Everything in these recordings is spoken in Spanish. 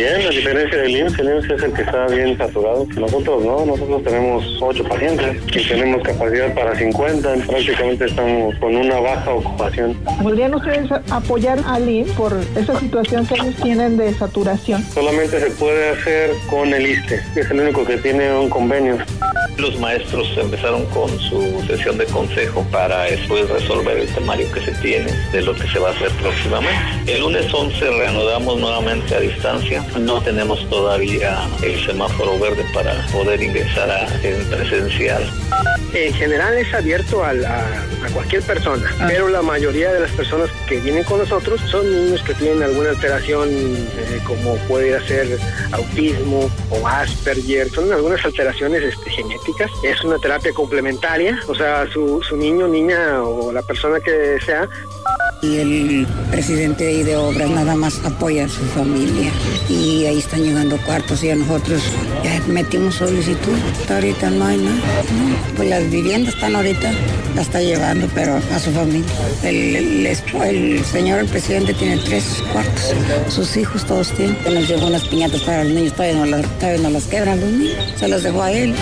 Bien, la diferencia del IMSS, el IMSS es el que está bien saturado. Nosotros no, nosotros tenemos ocho pacientes y tenemos capacidad para 50, prácticamente estamos con una baja ocupación. ¿Podrían ustedes apoyar al IMSS por esa situación que ellos tienen de saturación? Solamente se puede hacer con el ISTE, que es el único que tiene un convenio. Los maestros empezaron con su sesión de consejo para después resolver el temario que se tiene de lo que se va a hacer próximamente. El lunes 11 reanudamos nuevamente a distancia. No tenemos todavía el semáforo verde para poder ingresar a, en presencial. En general es abierto a, cualquier persona, pero la mayoría de las personas que vienen con nosotros son niños que tienen alguna alteración eh, como puede ser autismo o Asperger, son algunas alteraciones este, genéticas. Es una terapia complementaria, o sea, su, su niño, niña o la persona que sea. Y el presidente de, de obras nada más apoya a su familia. Y ahí están llegando cuartos y a nosotros metimos solicitud, ahorita no hay nada, pues las viviendas están ahorita, la está llevando pero a su familia. El, el, señor, el presidente tiene tres cuartos, sus hijos todos tienen, nos llevó unas piñatas para los niños, todavía no las, todavía no las quebran los niños, se las dejó a él.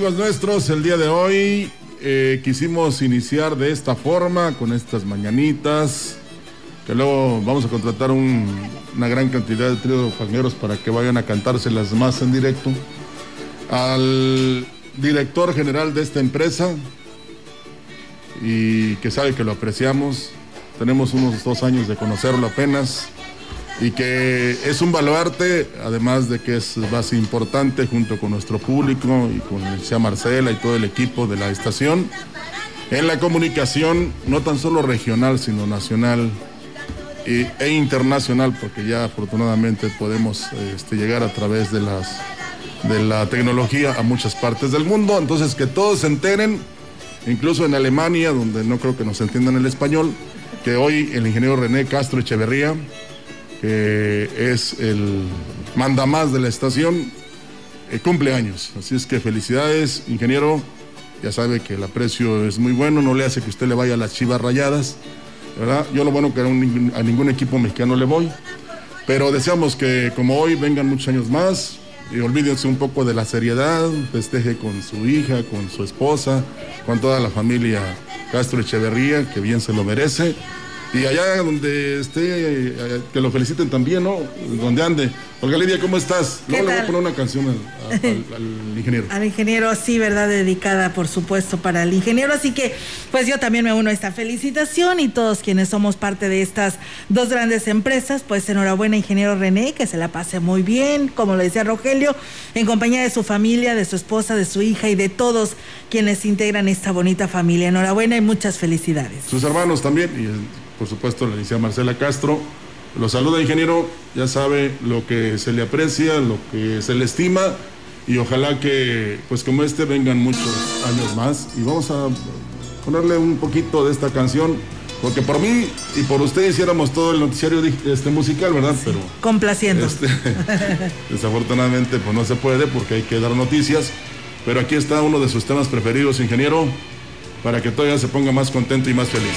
Amigos nuestros, el día de hoy eh, quisimos iniciar de esta forma, con estas mañanitas, que luego vamos a contratar un, una gran cantidad de tríos fangueros para que vayan a cantárselas más en directo. Al director general de esta empresa, y que sabe que lo apreciamos, tenemos unos dos años de conocerlo apenas y que es un baluarte, además de que es base importante junto con nuestro público y con Alicia Marcela y todo el equipo de la estación, en la comunicación no tan solo regional, sino nacional e, e internacional, porque ya afortunadamente podemos este, llegar a través de, las, de la tecnología a muchas partes del mundo, entonces que todos se enteren, incluso en Alemania, donde no creo que nos entiendan el español, que hoy el ingeniero René Castro Echeverría, que es el mandamás de la estación, eh, cumple años. Así es que felicidades, ingeniero. Ya sabe que el aprecio es muy bueno, no le hace que usted le vaya a las chivas rayadas, ¿verdad? Yo lo bueno que a, a ningún equipo mexicano le voy, pero deseamos que como hoy vengan muchos años más, y olvídense un poco de la seriedad, festeje con su hija, con su esposa, con toda la familia Castro Echeverría, que bien se lo merece. Y allá donde esté, que lo feliciten también, ¿no? Donde ande. Olga Lidia, ¿cómo estás? No, le voy a poner una canción al, al, al, ingeniero. al ingeniero, sí, ¿verdad? Dedicada, por supuesto, para el ingeniero. Así que, pues yo también me uno a esta felicitación y todos quienes somos parte de estas dos grandes empresas, pues enhorabuena, ingeniero René, que se la pase muy bien, como lo decía Rogelio, en compañía de su familia, de su esposa, de su hija y de todos quienes integran esta bonita familia. Enhorabuena y muchas felicidades. Sus hermanos también, y por supuesto la licenciada Marcela Castro. Lo saluda, ingeniero, ya sabe lo que se le aprecia, lo que se le estima y ojalá que, pues como este, vengan muchos años más. Y vamos a ponerle un poquito de esta canción Porque por mí y por usted hiciéramos todo el noticiario este, musical, ¿verdad? Pero. Complaciendo. Este, desafortunadamente, pues no se puede porque hay que dar noticias. Pero aquí está uno de sus temas preferidos, ingeniero, para que todavía se ponga más contento y más feliz.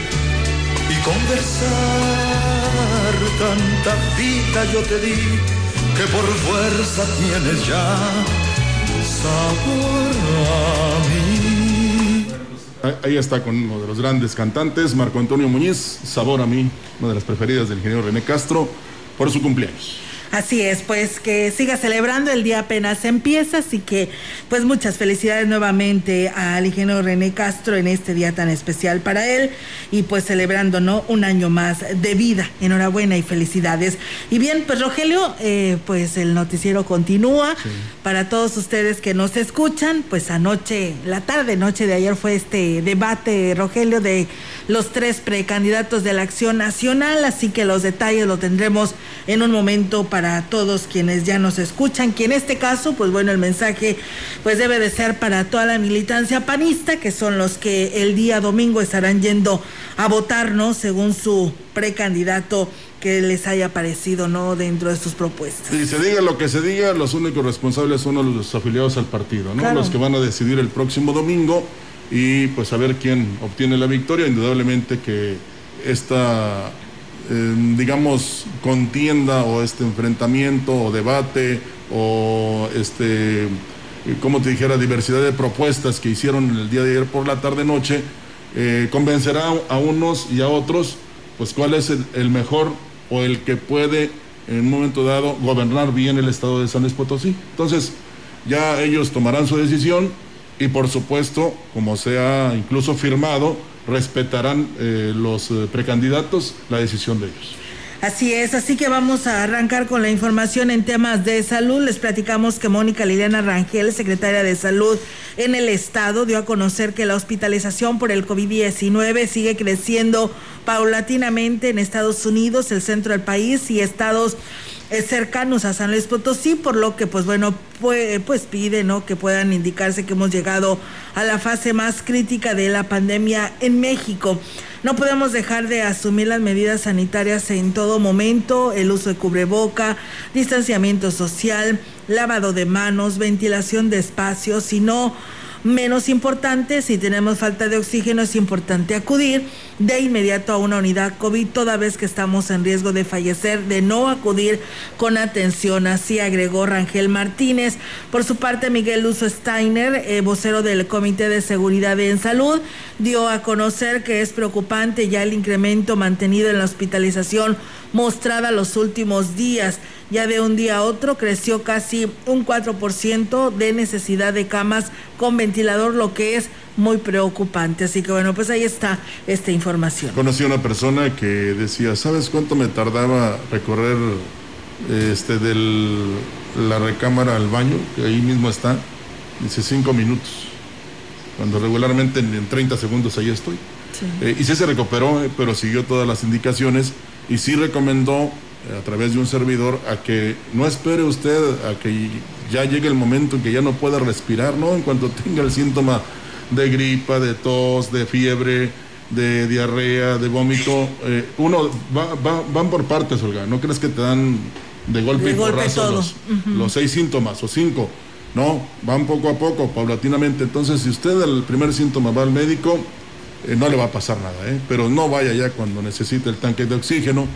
y conversar. Tanta vida yo te di que por fuerza tienes ya sabor a mí. Ahí está con uno de los grandes cantantes, Marco Antonio Muñiz, Sabor a mí, una de las preferidas del ingeniero René Castro, por su cumpleaños. Así es, pues que siga celebrando, el día apenas empieza, así que pues muchas felicidades nuevamente al ingeniero René Castro en este día tan especial para él y pues celebrando, ¿no? Un año más de vida. Enhorabuena y felicidades. Y bien, pues Rogelio, eh, pues el noticiero continúa. Para todos ustedes que nos escuchan, pues anoche, la tarde, noche de ayer fue este debate, Rogelio, de los tres precandidatos de la Acción Nacional, así que los detalles los tendremos en un momento para todos quienes ya nos escuchan, que en este caso, pues bueno, el mensaje pues debe de ser para toda la militancia panista, que son los que el día domingo estarán yendo a votar, ¿no? Según su precandidato que les haya parecido, ¿no? Dentro de sus propuestas. Y se diga lo que se diga, los únicos responsables son los afiliados al partido, ¿no? Los que van a decidir el próximo domingo y pues a ver quién obtiene la victoria. Indudablemente que esta digamos, contienda o este enfrentamiento o debate o este, como te dijera, diversidad de propuestas que hicieron el día de ayer por la tarde-noche, eh, convencerá a unos y a otros, pues cuál es el, mejor o el que puede en un momento dado gobernar bien el estado de San Luis Potosí. Entonces, ya ellos tomarán su decisión y por supuesto, como se ha incluso firmado, respetarán eh, los eh, precandidatos la decisión de ellos. Así es, así que vamos a arrancar con la información en temas de salud. Les platicamos que Mónica Liliana Rangel, secretaria de Salud en el Estado, dio a conocer que la hospitalización por el COVID-19 sigue creciendo paulatinamente en Estados Unidos, el centro del país y estados eh, cercanos a San Luis Potosí, por lo que pues bueno, pues, pide ¿no? que puedan indicarse que hemos llegado a la fase más crítica de la pandemia en México. No podemos dejar de asumir las medidas sanitarias en todo momento, el uso de cubreboca, distanciamiento social, lavado de manos, ventilación de espacios, sino menos importante, si tenemos falta de oxígeno es importante acudir de inmediato a una unidad COVID toda vez que estamos en riesgo de fallecer, de no acudir con atención, así agregó Rangel Martínez. Por su parte, Miguel Luzo Steiner, eh, vocero del Comité de Seguridad en Salud, dio a conocer que es preocupante ya el incremento mantenido en la hospitalización mostrada los últimos días. Ya de un día a otro creció casi un 4% de necesidad de camas con ventilador, lo que es muy preocupante. Así que bueno, pues ahí está esta información. Conocí a una persona que decía, ¿sabes cuánto me tardaba recorrer este de la recámara al baño? Que ahí mismo está. Dice cinco minutos. Cuando regularmente en, 30 segundos ahí estoy. Eh, y sí se recuperó, eh, pero siguió todas las indicaciones y sí recomendó eh, a través de un servidor a que no espere usted a que ya llegue el momento en que ya no pueda respirar, ¿no? En cuanto tenga el síntoma de gripa, de tos, de fiebre, de diarrea, de vómito, eh, uno va, van por partes, Olga, no crees que te dan de golpe, y los, los seis síntomas o cinco, no, van poco a poco, paulatinamente, entonces si usted el primer síntoma va al médico, eh, no le va a pasar nada, ¿eh? pero no vaya ya cuando necesite el tanque de oxígeno,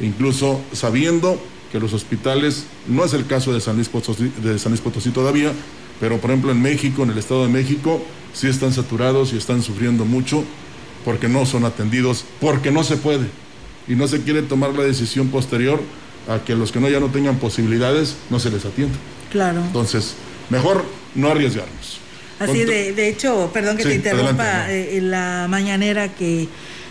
incluso sabiendo que los hospitales, no es el caso de San Luis Potosí, de San Luis Potosí todavía, pero por ejemplo en México, en el Estado de México, sí están saturados y están sufriendo mucho porque no son atendidos, porque no se puede y no se quiere tomar la decisión posterior a que los que no ya no tengan posibilidades no se les atienda. Claro. Entonces, mejor no arriesgarnos. Así de, de hecho, perdón que te interrumpa, eh, en la mañanera que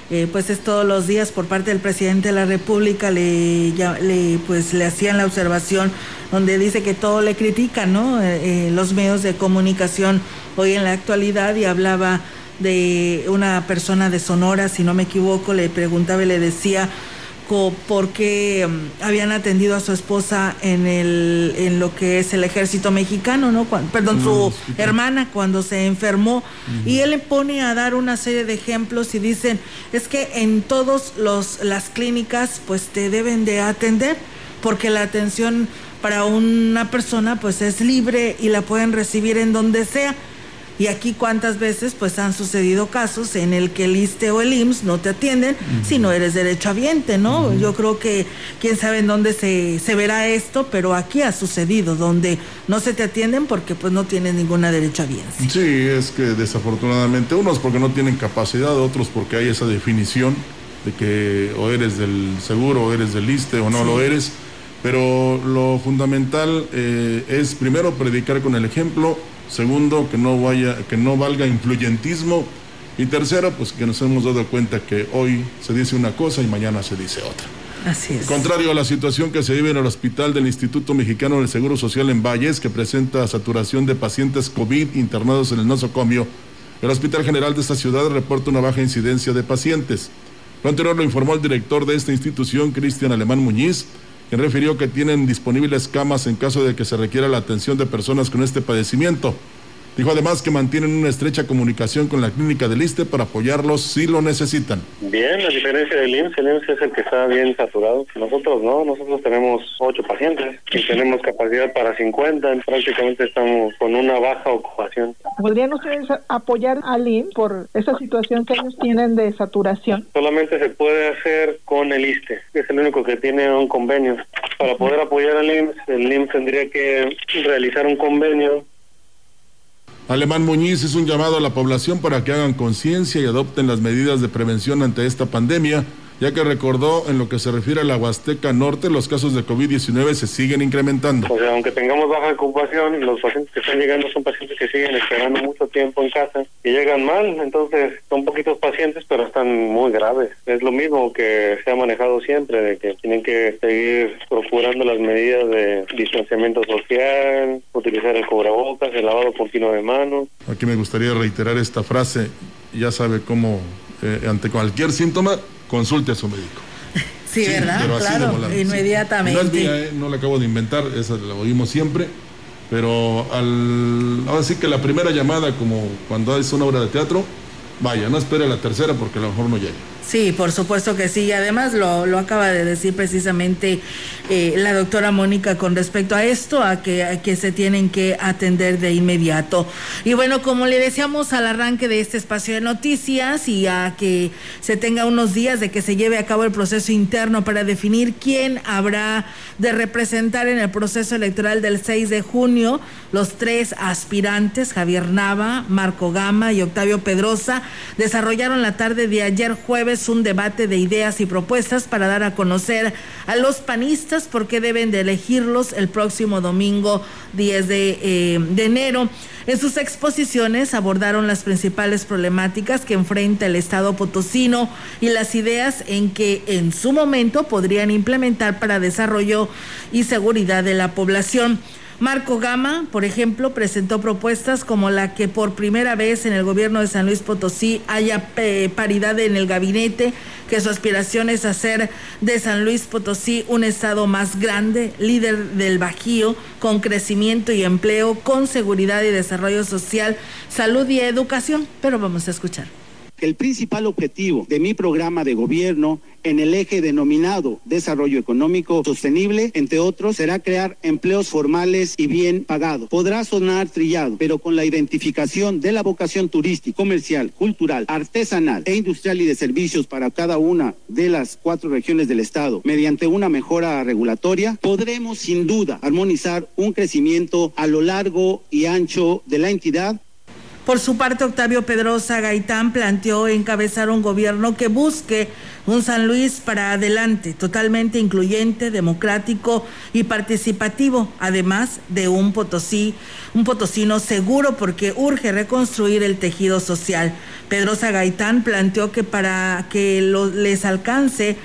eh, pues es todos los días por parte del presidente de la República le, le pues le hacían la observación donde dice que todo le critican, ¿no? Eh, los medios de comunicación hoy en la actualidad y hablaba de una persona de Sonora, si no me equivoco, le preguntaba y le decía por qué mm, habían atendido a su esposa en el en lo que es el ejército mexicano, ¿no? perdón, su hermana cuando se enfermó y él le pone a dar una serie de ejemplos y dicen, es que en todos los las clínicas pues te deben de atender porque la atención para una persona pues es libre y la pueden recibir en donde sea. Y aquí cuántas veces pues han sucedido casos en el que el ISTE o el IMSS no te atienden si no eres derechohabiente, ¿no? Yo creo que quién sabe en dónde se, se verá esto, pero aquí ha sucedido, donde no se te atienden porque pues no tienes ninguna derechohabiencia. Sí, es que desafortunadamente unos porque no tienen capacidad, otros porque hay esa definición de que o eres del seguro o eres del ISTE o no lo eres. Pero lo fundamental eh, es primero predicar con el ejemplo, Segundo, que no, vaya, que no valga influyentismo. Y tercero, pues que nos hemos dado cuenta que hoy se dice una cosa y mañana se dice otra. Así es. Contrario a la situación que se vive en el hospital del Instituto Mexicano del Seguro Social en Valles, que presenta saturación de pacientes COVID internados en el nosocomio, el Hospital General de esta ciudad reporta una baja incidencia de pacientes. Lo anterior lo informó el director de esta institución, Cristian Alemán Muñiz, quien refirió que tienen disponibles camas en caso de que se requiera la atención de personas con este padecimiento. Dijo además que mantienen una estrecha comunicación con la clínica del ISTE para apoyarlos si lo necesitan. Bien, a diferencia del IMSS, el IMSS es el que está bien saturado. Nosotros no, nosotros tenemos ocho pacientes y tenemos capacidad para 50. Prácticamente estamos con una baja ocupación. ¿Podrían ustedes apoyar al IMSS por esa situación que ellos tienen de saturación? Solamente se puede hacer con el ISTE, que es el único que tiene un convenio. Para poder apoyar al IMSS, el IMSS tendría que realizar un convenio Alemán Muñiz es un llamado a la población para que hagan conciencia y adopten las medidas de prevención ante esta pandemia ya que recordó en lo que se refiere a la Huasteca Norte, los casos de COVID-19 se siguen incrementando. O sea, aunque tengamos baja ocupación, los pacientes que están llegando son pacientes que siguen esperando mucho tiempo en casa y llegan mal, entonces son poquitos pacientes, pero están muy graves. Es lo mismo que se ha manejado siempre, de que tienen que seguir procurando las medidas de distanciamiento social, utilizar el cubrebocas, el lavado continuo de manos. Aquí me gustaría reiterar esta frase, ya sabe cómo eh, ante cualquier síntoma consulte a su médico. Sí, ¿verdad? Claro, inmediatamente. No, eh, no la acabo de inventar, esa la oímos siempre, pero al, ahora sí que la primera llamada, como cuando es una obra de teatro, vaya, no espere la tercera porque a lo mejor no llega. Sí, por supuesto que sí. Y además lo, lo acaba de decir precisamente eh, la doctora Mónica con respecto a esto, a que, que se tienen que atender de inmediato. Y bueno, como le decíamos al arranque de este espacio de noticias y a que se tenga unos días de que se lleve a cabo el proceso interno para definir quién habrá de representar en el proceso electoral del 6 de junio, los tres aspirantes, Javier Nava, Marco Gama y Octavio Pedrosa, desarrollaron la tarde de ayer jueves un debate de ideas y propuestas para dar a conocer a los panistas por qué deben de elegirlos el próximo domingo 10 de, eh, de enero. En sus exposiciones abordaron las principales problemáticas que enfrenta el Estado potosino y las ideas en que en su momento podrían implementar para desarrollo y seguridad de la población. Marco Gama, por ejemplo, presentó propuestas como la que por primera vez en el gobierno de San Luis Potosí haya eh, paridad en el gabinete, que su aspiración es hacer de San Luis Potosí un estado más grande, líder del Bajío, con crecimiento y empleo, con seguridad y desarrollo social, salud y educación. Pero vamos a escuchar. El principal objetivo de mi programa de gobierno en el eje denominado desarrollo económico sostenible, entre otros, será crear empleos formales y bien pagados. Podrá sonar trillado, pero con la identificación de la vocación turística, comercial, cultural, artesanal e industrial y de servicios para cada una de las cuatro regiones del Estado, mediante una mejora regulatoria, podremos sin duda armonizar un crecimiento a lo largo y ancho de la entidad Por su parte, Octavio Pedrosa Gaitán planteó encabezar un gobierno que busque un San Luis para adelante, totalmente incluyente, democrático y participativo, además de un Potosí, un potosino seguro porque urge reconstruir el tejido social. Pedrosa Gaitán planteó que para que les alcance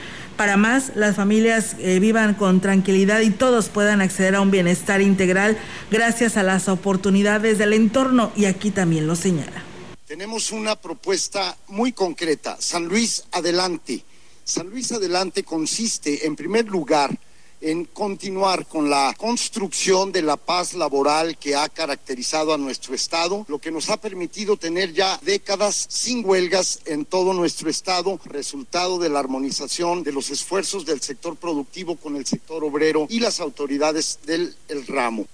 para más, las familias eh, vivan con tranquilidad y todos puedan acceder a un bienestar integral gracias a las oportunidades del entorno y aquí también lo señala. Tenemos una propuesta muy concreta, San Luis Adelante. San Luis Adelante consiste, en primer lugar, en continuar con la construcción de la paz laboral que ha caracterizado a nuestro Estado, lo que nos ha permitido tener ya décadas sin huelgas en todo nuestro Estado, resultado de la armonización de los esfuerzos del sector productivo con el sector obrero y las autoridades del ramo.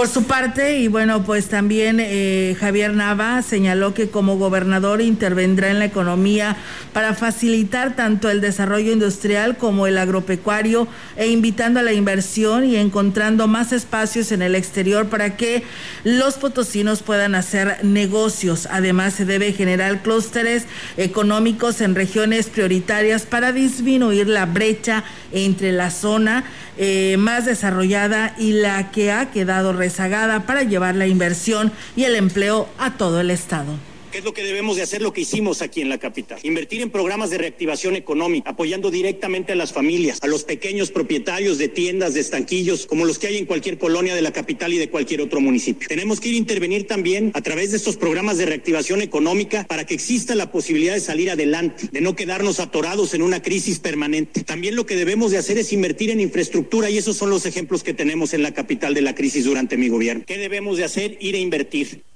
Por su parte, y bueno, pues también eh, Javier Nava señaló que como gobernador intervendrá en la economía para facilitar tanto el desarrollo industrial como el agropecuario e invitando a la inversión y encontrando más espacios en el exterior para que los potosinos puedan hacer negocios. Además, se debe generar clústeres económicos en regiones prioritarias para disminuir la brecha entre la zona eh, más desarrollada y la que ha quedado rezagada para llevar la inversión y el empleo a todo el Estado. ¿Qué es lo que debemos de hacer? Lo que hicimos aquí en la capital. Invertir en programas de reactivación económica, apoyando directamente a las familias, a los pequeños propietarios de tiendas, de estanquillos, como los que hay en cualquier colonia de la capital y de cualquier otro municipio. Tenemos que ir a intervenir también a través de estos programas de reactivación económica para que exista la posibilidad de salir adelante, de no quedarnos atorados en una crisis permanente. También lo que debemos de hacer es invertir en infraestructura y esos son los ejemplos que tenemos en la capital de la crisis durante mi gobierno. ¿Qué debemos de hacer? Ir a invertir.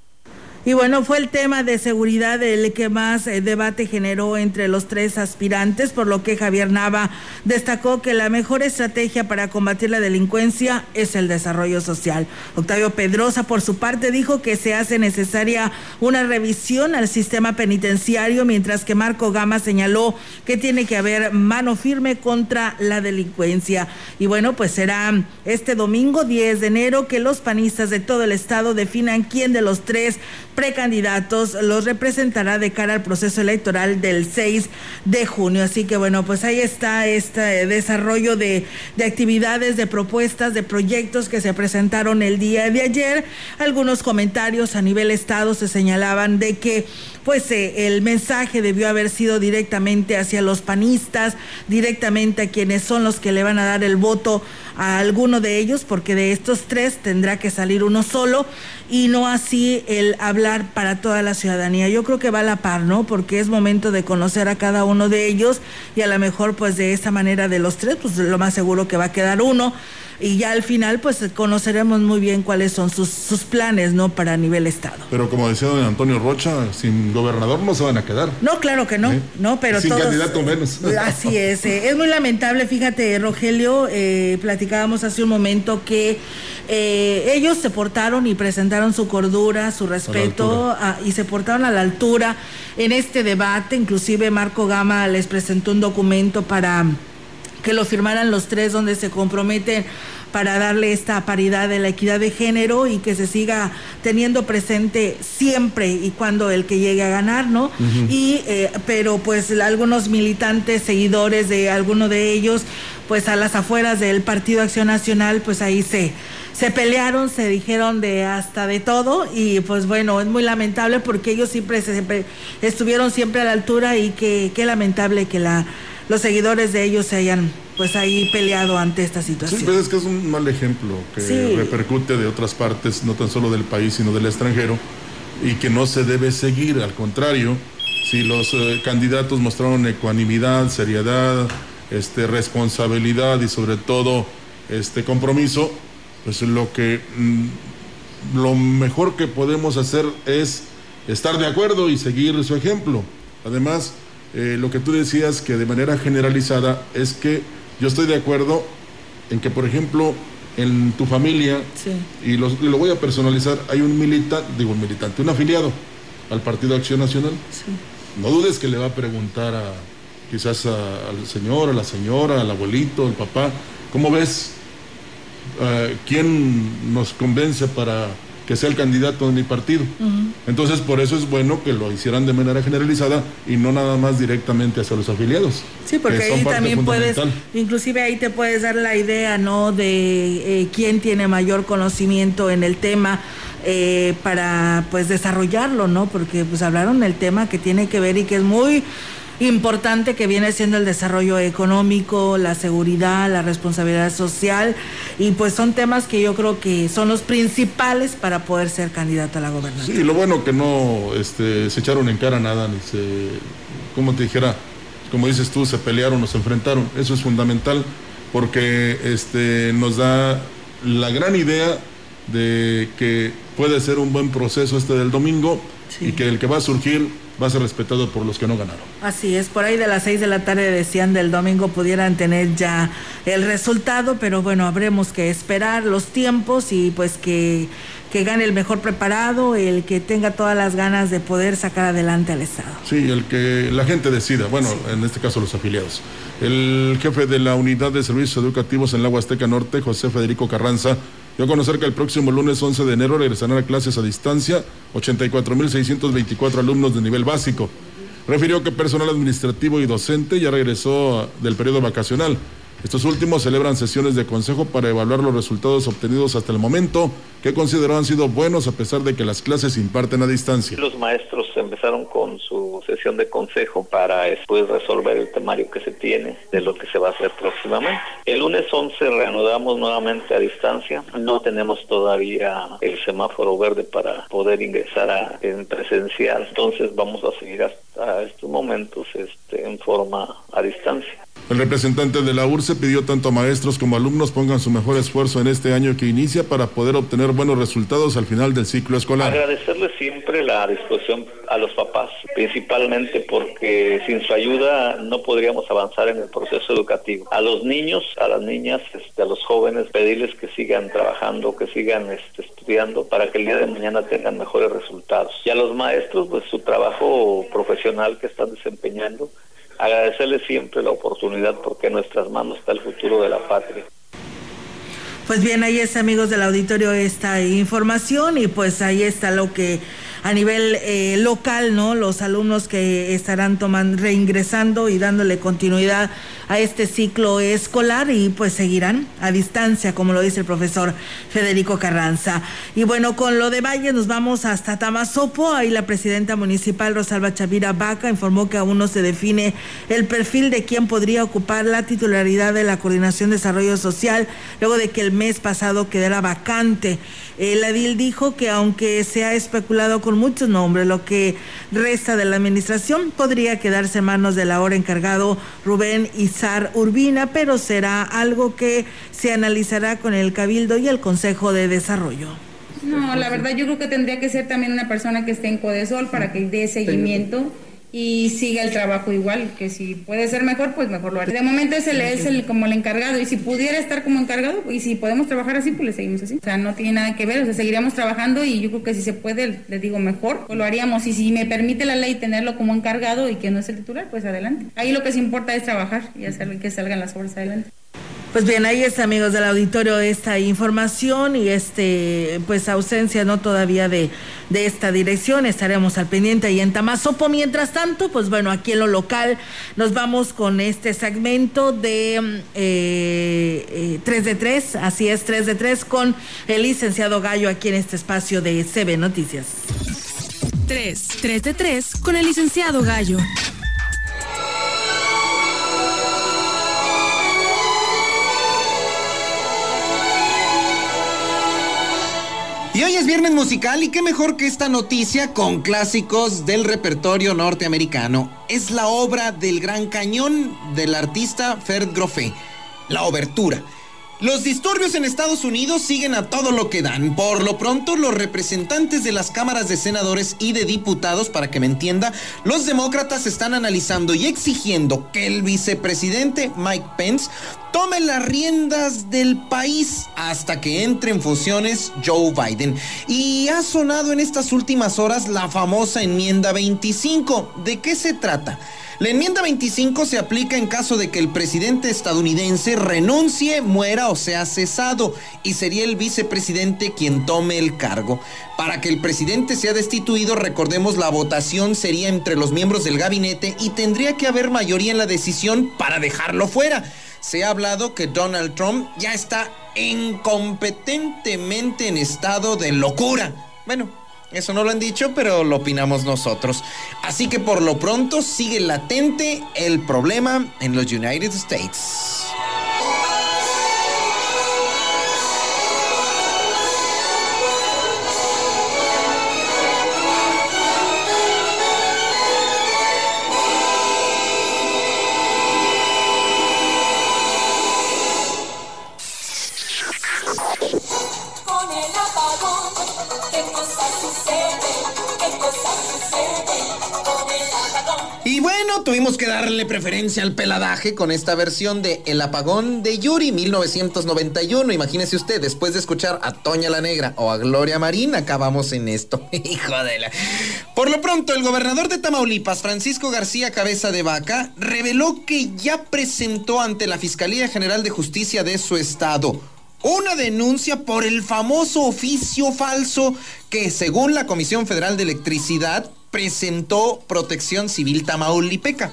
Y bueno, fue el tema de seguridad el que más eh, debate generó entre los tres aspirantes, por lo que Javier Nava destacó que la mejor estrategia para combatir la delincuencia es el desarrollo social. Octavio Pedrosa, por su parte, dijo que se hace necesaria una revisión al sistema penitenciario, mientras que Marco Gama señaló que tiene que haber mano firme contra la delincuencia. Y bueno, pues será este domingo 10 de enero que los panistas de todo el estado definan quién de los tres precandidatos los representará de cara al proceso electoral del 6 de junio. Así que bueno, pues ahí está este desarrollo de, de actividades, de propuestas, de proyectos que se presentaron el día de ayer. Algunos comentarios a nivel estado se señalaban de que pues eh, el mensaje debió haber sido directamente hacia los panistas, directamente a quienes son los que le van a dar el voto a alguno de ellos, porque de estos tres tendrá que salir uno solo y no así el hablar para toda la ciudadanía. Yo creo que va a la par, ¿no? Porque es momento de conocer a cada uno de ellos y a lo mejor pues de esa manera de los tres, pues lo más seguro que va a quedar uno y ya al final pues conoceremos muy bien cuáles son sus, sus planes, ¿no? Para nivel Estado. Pero como decía don Antonio Rocha, sin gobernador no se van a quedar. No, claro que no, ¿Eh? no, pero Sin candidato menos. Así es, eh, es muy lamentable, fíjate Rogelio, eh, platicábamos hace un momento que ellos se portaron y presentaron su cordura, su respeto y se portaron a la altura en este debate, inclusive Marco Gama les presentó un documento para que lo firmaran los tres donde se comprometen para darle esta paridad de la equidad de género y que se siga teniendo presente siempre y cuando el que llegue a ganar, ¿no? Y eh, pero pues algunos militantes, seguidores de alguno de ellos, pues a las afueras del Partido Acción Nacional, pues ahí se se pelearon, se dijeron de hasta de todo y pues bueno, es muy lamentable porque ellos siempre, siempre estuvieron siempre a la altura y que qué lamentable que la los seguidores de ellos se hayan pues ahí peleado ante esta situación. Sí, pero es que es un mal ejemplo que repercute de otras partes, no tan solo del país, sino del extranjero, y que no se debe seguir, al contrario, si los eh, candidatos mostraron ecuanimidad, seriedad, este, responsabilidad y sobre todo este compromiso, pues lo que mm, lo mejor que podemos hacer es estar de acuerdo y seguir su ejemplo. Además, eh, lo que tú decías que de manera generalizada es que yo estoy de acuerdo en que, por ejemplo, en tu familia, y, lo, voy a personalizar, hay un militante, digo un militante, un afiliado al Partido Acción Nacional. No dudes que le va a preguntar a quizás al señor, a la señora, al abuelito, al papá, ¿cómo ves? Eh, ¿Quién nos convence para que sea el candidato de mi partido. Entonces, por eso es bueno que lo hicieran de manera generalizada y no nada más directamente hacia los afiliados. Sí, porque ahí también puedes, inclusive ahí te puedes dar la idea, ¿no? De eh, quién tiene mayor conocimiento en el tema. Eh, para pues desarrollarlo, ¿no? Porque pues hablaron del tema que tiene que ver y que es muy importante que viene siendo el desarrollo económico, la seguridad, la responsabilidad social y pues son temas que yo creo que son los principales para poder ser candidato a la gobernación. Sí, lo bueno que no este, se echaron en cara nada, ni se, como te dijera, como dices tú, se pelearon o se enfrentaron. Eso es fundamental porque este, nos da la gran idea de que puede ser un buen proceso este del domingo y que el que va a surgir va a ser respetado por los que no ganaron. Así es, por ahí de las seis de la tarde decían del domingo pudieran tener ya el resultado, pero bueno, habremos que esperar los tiempos y pues que, que gane el mejor preparado, el que tenga todas las ganas de poder sacar adelante al Estado. Sí, el que la gente decida, bueno, en este caso los afiliados. El jefe de la Unidad de Servicios Educativos en la Huasteca Norte, José Federico Carranza, dio a conocer que el próximo lunes 11 de enero regresarán a clases a distancia 84.624 alumnos de nivel básico. Refirió que personal administrativo y docente ya regresó del periodo vacacional. Estos últimos celebran sesiones de consejo para evaluar los resultados obtenidos hasta el momento, que consideró han sido buenos a pesar de que las clases imparten a distancia. Los maestros empezaron con su sesión de consejo para después resolver el temario que se tiene de lo que se va a hacer próximamente. El lunes 11 reanudamos nuevamente a distancia. No tenemos todavía el semáforo verde para poder ingresar a, en presencial, entonces vamos a seguir hasta estos momentos este, en forma a distancia. El representante de la URSE pidió tanto a maestros como alumnos pongan su mejor esfuerzo en este año que inicia para poder obtener buenos resultados al final del ciclo escolar. Agradecerles siempre la disposición a los papás, principalmente porque sin su ayuda no podríamos avanzar en el proceso educativo. A los niños, a las niñas, este, a los jóvenes, pedirles que sigan trabajando, que sigan este, estudiando para que el día de mañana tengan mejores resultados. Y a los maestros, pues su trabajo profesional que están desempeñando agradecerles siempre la oportunidad porque en nuestras manos está el futuro de la patria. Pues bien, ahí está, amigos del auditorio, esta información y pues ahí está lo que a nivel eh, local, ¿no? Los alumnos que estarán tomando, reingresando y dándole continuidad a este ciclo escolar y pues seguirán a distancia, como lo dice el profesor Federico Carranza. Y bueno, con lo de Valle nos vamos hasta Tamazopo. Ahí la presidenta municipal Rosalba Chavira Vaca informó que aún no se define el perfil de quién podría ocupar la titularidad de la Coordinación de Desarrollo Social, luego de que el mes pasado quedara vacante. El Adil dijo que aunque se ha especulado con muchos nombres, lo que resta de la administración podría quedarse en manos del ahora encargado Rubén Izar Urbina, pero será algo que se analizará con el Cabildo y el Consejo de Desarrollo. No, la verdad yo creo que tendría que ser también una persona que esté en Codesol para que dé seguimiento y siga el trabajo igual, que si puede ser mejor, pues mejor lo haré. De momento es, el, es el, como el encargado y si pudiera estar como encargado y si podemos trabajar así, pues le seguimos así. O sea, no tiene nada que ver, o sea, seguiríamos trabajando y yo creo que si se puede, le digo mejor, pues lo haríamos. Y si me permite la ley tenerlo como encargado y que no es el titular, pues adelante. Ahí lo que se importa es trabajar y hacer que salgan las obras adelante. Pues bien, ahí está, amigos del auditorio, esta información y este, pues ausencia, ¿no? Todavía de, de esta dirección. Estaremos al pendiente ahí en Tamazopo. Mientras tanto, pues bueno, aquí en lo local nos vamos con este segmento de eh, eh, 3 de 3, así es, 3 de 3, con el licenciado Gallo aquí en este espacio de CB Noticias. 3, 3 de 3, con el licenciado Gallo. Y hoy es viernes musical y qué mejor que esta noticia con clásicos del repertorio norteamericano. Es la obra del Gran Cañón del artista Ferd Groffé, La Obertura. Los disturbios en Estados Unidos siguen a todo lo que dan. Por lo pronto, los representantes de las cámaras de senadores y de diputados, para que me entienda, los demócratas están analizando y exigiendo que el vicepresidente Mike Pence tome las riendas del país hasta que entre en funciones Joe Biden. Y ha sonado en estas últimas horas la famosa enmienda 25. ¿De qué se trata? La enmienda 25 se aplica en caso de que el presidente estadounidense renuncie, muera o sea cesado y sería el vicepresidente quien tome el cargo. Para que el presidente sea destituido, recordemos la votación sería entre los miembros del gabinete y tendría que haber mayoría en la decisión para dejarlo fuera. Se ha hablado que Donald Trump ya está incompetentemente en estado de locura. Bueno, eso no lo han dicho, pero lo opinamos nosotros. Así que por lo pronto sigue latente el problema en los United States. Que darle preferencia al peladaje con esta versión de El apagón de Yuri 1991. Imagínese usted, después de escuchar a Toña la Negra o a Gloria Marín, acabamos en esto. Hijo de la. Por lo pronto, el gobernador de Tamaulipas, Francisco García Cabeza de Vaca, reveló que ya presentó ante la Fiscalía General de Justicia de su estado una denuncia por el famoso oficio falso que, según la Comisión Federal de Electricidad, presentó Protección Civil Tamaulipeca.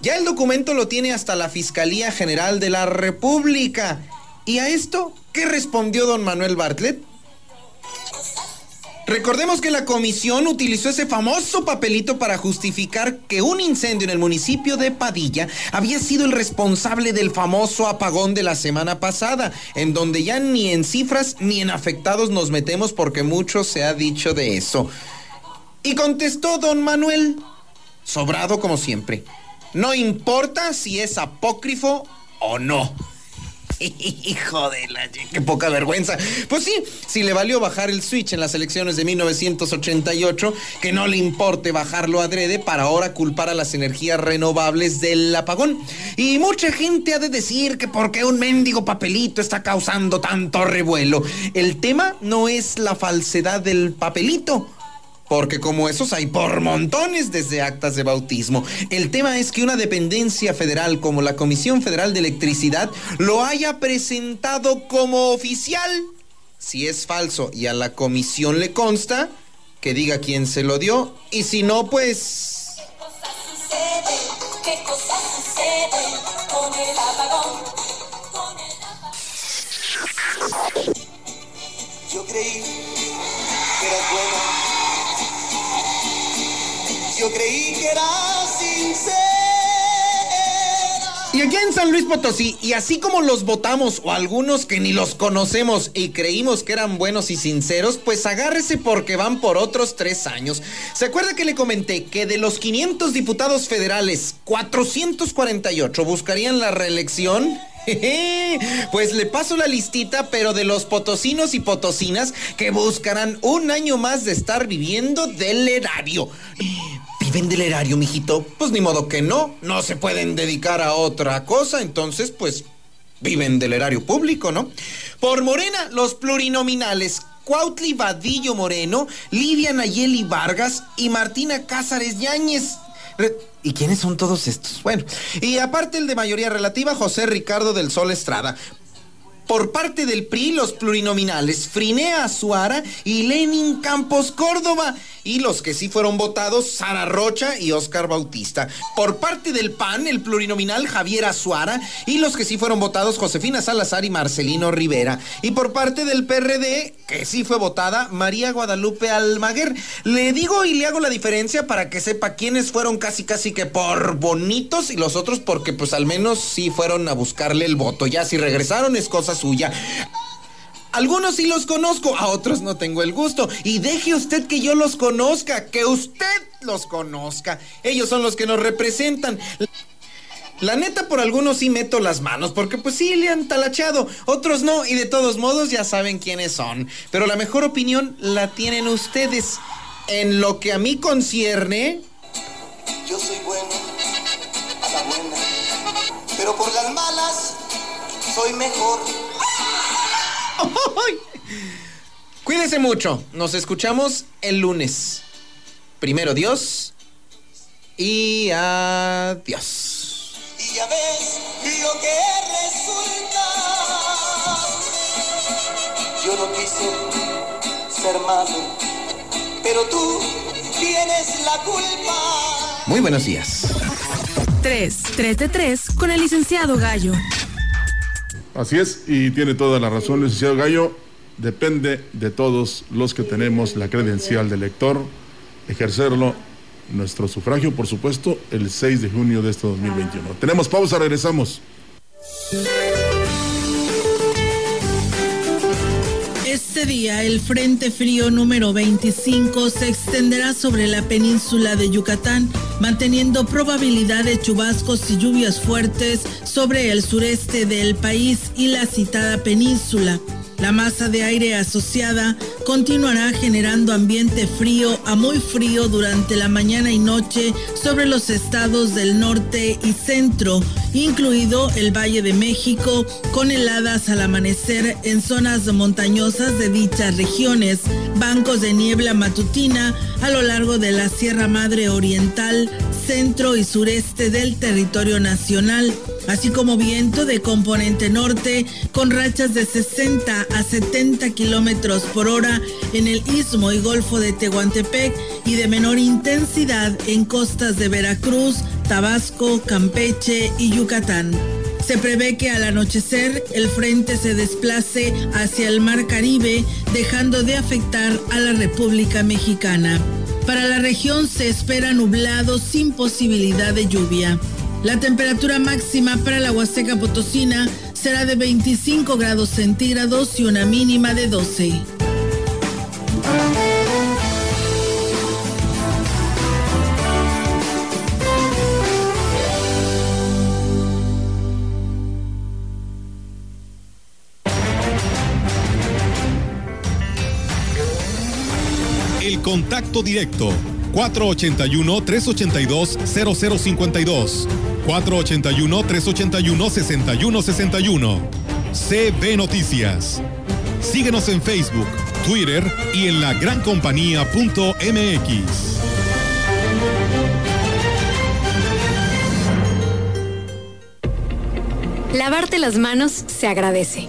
Ya el documento lo tiene hasta la Fiscalía General de la República. ¿Y a esto qué respondió don Manuel Bartlett? Recordemos que la comisión utilizó ese famoso papelito para justificar que un incendio en el municipio de Padilla había sido el responsable del famoso apagón de la semana pasada, en donde ya ni en cifras ni en afectados nos metemos porque mucho se ha dicho de eso. Y contestó don Manuel, sobrado como siempre. No importa si es apócrifo o no. Hijo de la... ¡Qué poca vergüenza! Pues sí, si le valió bajar el switch en las elecciones de 1988, que no le importe bajarlo adrede para ahora culpar a las energías renovables del apagón. Y mucha gente ha de decir que porque un mendigo papelito está causando tanto revuelo. El tema no es la falsedad del papelito porque como esos hay por montones desde actas de bautismo. El tema es que una dependencia federal como la Comisión Federal de Electricidad lo haya presentado como oficial. Si es falso y a la comisión le consta, que diga quién se lo dio. Y si no, pues... ¿Qué cosa sucede con el apagón? Yo creí que era bueno yo creí que era sincera. Y aquí en San Luis Potosí, y así como los votamos o algunos que ni los conocemos y creímos que eran buenos y sinceros, pues agárrese porque van por otros tres años. ¿Se acuerda que le comenté que de los 500 diputados federales, 448 buscarían la reelección? Pues le paso la listita, pero de los potosinos y potosinas que buscarán un año más de estar viviendo del erario. ¿Viven del erario, mijito? Pues ni modo que no. No se pueden dedicar a otra cosa, entonces, pues viven del erario público, ¿no? Por Morena, los plurinominales. Cuautli Vadillo Moreno, Lidia Nayeli Vargas y Martina Cázares Yáñez. ¿Y quiénes son todos estos? Bueno, y aparte el de mayoría relativa, José Ricardo del Sol Estrada. Por parte del PRI, los plurinominales Frinea Azuara y Lenin Campos Córdoba y los que sí fueron votados, Sara Rocha y Oscar Bautista. Por parte del PAN, el plurinominal Javier Azuara y los que sí fueron votados, Josefina Salazar y Marcelino Rivera. Y por parte del PRD, que sí fue votada, María Guadalupe Almaguer. Le digo y le hago la diferencia para que sepa quiénes fueron casi casi que por bonitos y los otros porque pues al menos sí fueron a buscarle el voto. Ya si regresaron es cosa suya. Algunos sí los conozco, a otros no tengo el gusto. Y deje usted que yo los conozca, que usted los conozca. Ellos son los que nos representan. La neta, por algunos sí meto las manos, porque pues sí le han talachado, otros no, y de todos modos ya saben quiénes son. Pero la mejor opinión la tienen ustedes. En lo que a mí concierne... Yo soy bueno, a la buena, pero por las malas soy mejor. Cuídense mucho. Nos escuchamos el lunes. Primero Dios. Y adiós. Y ya ves lo que resulta. Yo no quise ser malo, pero tú tienes la culpa. Muy buenos días. 3, 3 de 3 con el licenciado Gallo. Así es, y tiene toda la razón, licenciado Gallo. Depende de todos los que tenemos la credencial de elector, ejercerlo nuestro sufragio, por supuesto, el 6 de junio de este 2021. Tenemos pausa, regresamos. Este día el Frente Frío número 25 se extenderá sobre la península de Yucatán, manteniendo probabilidad de chubascos y lluvias fuertes sobre el sureste del país y la citada península. La masa de aire asociada continuará generando ambiente frío a muy frío durante la mañana y noche sobre los estados del norte y centro, incluido el Valle de México, con heladas al amanecer en zonas montañosas de dichas regiones, bancos de niebla matutina a lo largo de la Sierra Madre Oriental, centro y sureste del territorio nacional, así como viento de componente norte con rachas de 60 a 70 kilómetros por hora en el istmo y golfo de Tehuantepec y de menor intensidad en costas de Veracruz, Tabasco, Campeche y Yucatán. Se prevé que al anochecer el frente se desplace hacia el Mar Caribe, dejando de afectar a la República Mexicana. Para la región se espera nublado sin posibilidad de lluvia. La temperatura máxima para la Huasteca Potosina será de 25 grados centígrados y una mínima de 12. El contacto directo 481-382-0052. 481-381-6161. CB Noticias. Síguenos en Facebook, Twitter y en la grancompañía.mx. Lavarte las manos se agradece.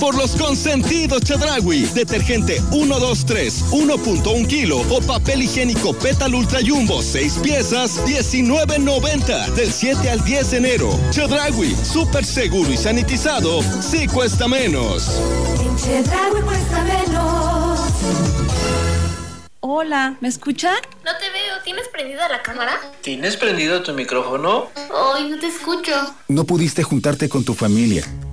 Por los consentidos Chedragui. Detergente 123, 1.1 kilo o papel higiénico Petal Ultra Jumbo 6 piezas, 19.90 del 7 al 10 de enero. Chedragui, súper seguro y sanitizado, sí cuesta menos. Chedragui cuesta menos. Hola, ¿me escuchan? No te veo, ¿tienes prendida la cámara? ¿Tienes prendido tu micrófono? Ay, no te escucho. No pudiste juntarte con tu familia,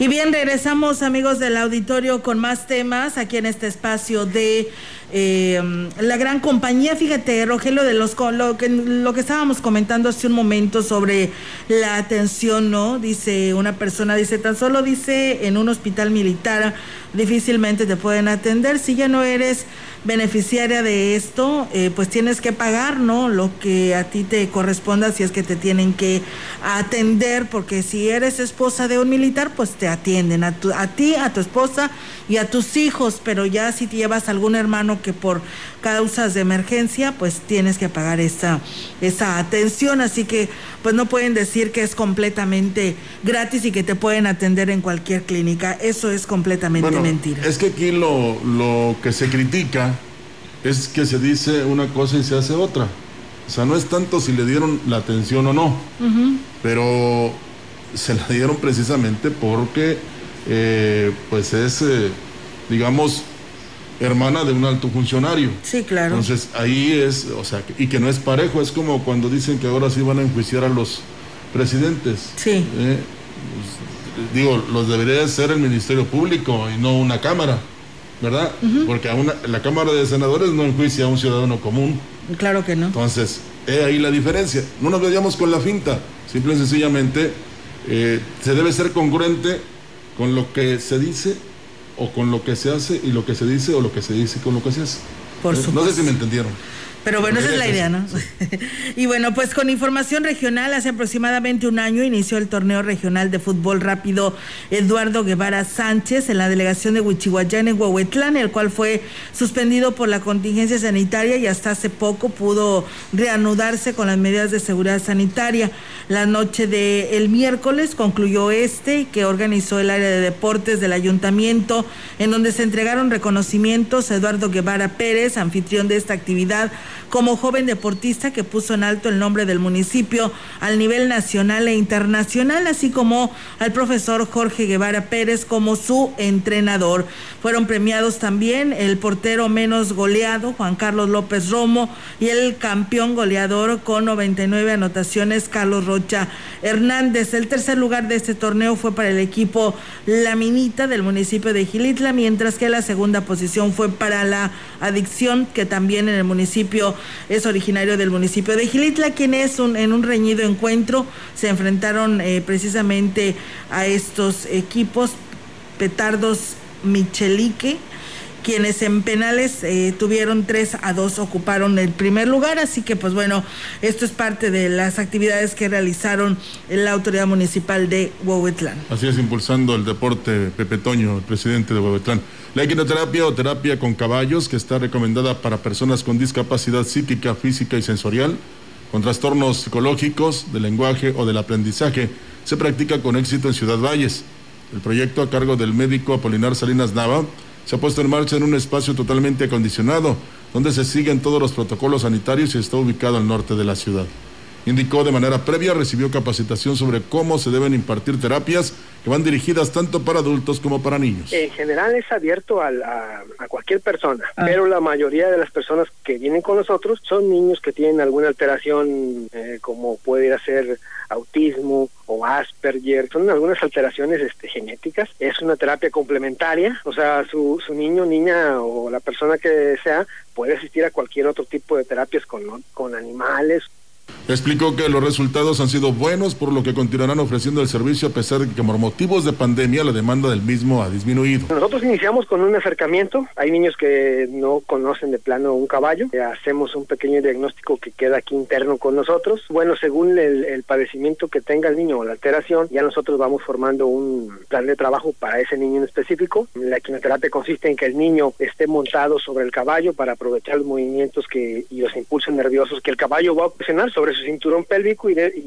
Y bien, regresamos amigos del auditorio con más temas aquí en este espacio de eh, la gran compañía. Fíjate, Rogelio, de los lo que, lo que estábamos comentando hace un momento sobre la atención, ¿no? Dice una persona, dice, tan solo dice en un hospital militar difícilmente te pueden atender. Si ya no eres beneficiaria de esto, eh, pues tienes que pagar, ¿no? Lo que a ti te corresponda si es que te tienen que atender, porque si eres esposa de un militar, pues te atienden a, tu- a ti, a tu esposa y a tus hijos, pero ya si te llevas algún hermano que por causas de emergencia, pues tienes que pagar esa, esa atención, así que pues no pueden decir que es completamente gratis y que te pueden atender en cualquier clínica, eso es completamente Bueno, mentira. Es que aquí lo, lo que se critica es que se dice una cosa y se hace otra. O sea, no es tanto si le dieron la atención o no, pero se la dieron precisamente porque, eh, pues es, eh, digamos, hermana de un alto funcionario. Sí, claro. Entonces ahí es, o sea, y que no es parejo, es como cuando dicen que ahora sí van a enjuiciar a los presidentes. Sí. Eh, pues, digo, los debería de ser el Ministerio Público y no una Cámara, ¿verdad? Porque a una- la Cámara de Senadores no enjuicia a un ciudadano común. Claro que no. Entonces, he ahí la diferencia. No nos vayamos con la finta. Simple y sencillamente, eh, se debe ser congruente con lo que se dice o con lo que se hace y lo que se dice o lo que se dice con lo que se hace. Por Eh, No sé supuesto. si me entendieron. Pero bueno, esa es la idea, ¿no? y bueno, pues con información regional, hace aproximadamente un año inició el torneo regional de fútbol rápido Eduardo Guevara Sánchez en la delegación de Huichihuayán en Huehuetlán, el cual fue suspendido por la contingencia sanitaria y hasta hace poco pudo reanudarse con las medidas de seguridad sanitaria. La noche del el miércoles concluyó este que organizó el área de deportes del ayuntamiento, en donde se entregaron reconocimientos a Eduardo Guevara Pérez, anfitrión de esta actividad, como joven deportista que puso en alto el nombre del municipio al nivel nacional e internacional, así como al profesor Jorge Guevara Pérez como su entrenador. Fueron premiados también el portero menos goleado, Juan Carlos López Romo, y el campeón goleador con 99 anotaciones, Carlos Rocha Hernández. El tercer lugar de este torneo fue para el equipo La Minita del municipio de Gilitla, mientras que la segunda posición fue para la Adicción, que también en el municipio es originario del municipio de Gilitla, quienes un- en un reñido encuentro se enfrentaron eh, precisamente a estos equipos Petardos Michelique, quienes en penales eh, tuvieron 3 a 2, ocuparon el primer lugar, así que pues bueno, esto es parte de las actividades que realizaron la autoridad municipal de Huehuetlán. Así es, impulsando el deporte Pepe Toño, el presidente de Huehuetlán. La equinoterapia o terapia con caballos, que está recomendada para personas con discapacidad psíquica, física y sensorial, con trastornos psicológicos, del lenguaje o del aprendizaje, se practica con éxito en Ciudad Valles. El proyecto a cargo del médico Apolinar Salinas Nava se ha puesto en marcha en un espacio totalmente acondicionado, donde se siguen todos los protocolos sanitarios y está ubicado al norte de la ciudad. Indicó de manera previa, recibió capacitación sobre cómo se deben impartir terapias que van dirigidas tanto para adultos como para niños. En general es abierto al- a, a cualquier persona, pero la mayoría de las personas que vienen con nosotros son niños que tienen alguna alteración eh, como puede ser autismo o Asperger, son algunas alteraciones este, genéticas. Es una terapia complementaria, o sea, su, su niño, niña o la persona que sea puede asistir a cualquier otro tipo de terapias con, con animales, Explicó que los resultados han sido buenos, por lo que continuarán ofreciendo el servicio a pesar de que por motivos de pandemia la demanda del mismo ha disminuido. Nosotros iniciamos con un acercamiento. Hay niños que no conocen de plano un caballo. Eh, Hacemos un pequeño diagnóstico que queda aquí interno con nosotros. Bueno, según el, el padecimiento que tenga el niño o la alteración, ya nosotros vamos formando un plan de trabajo para ese niño en específico. La quimioterapia consiste en que el niño esté montado sobre el caballo para aprovechar los movimientos que, y los impulsos nerviosos que el caballo va a ocasionar sobre su cinturón pélvico y, de- y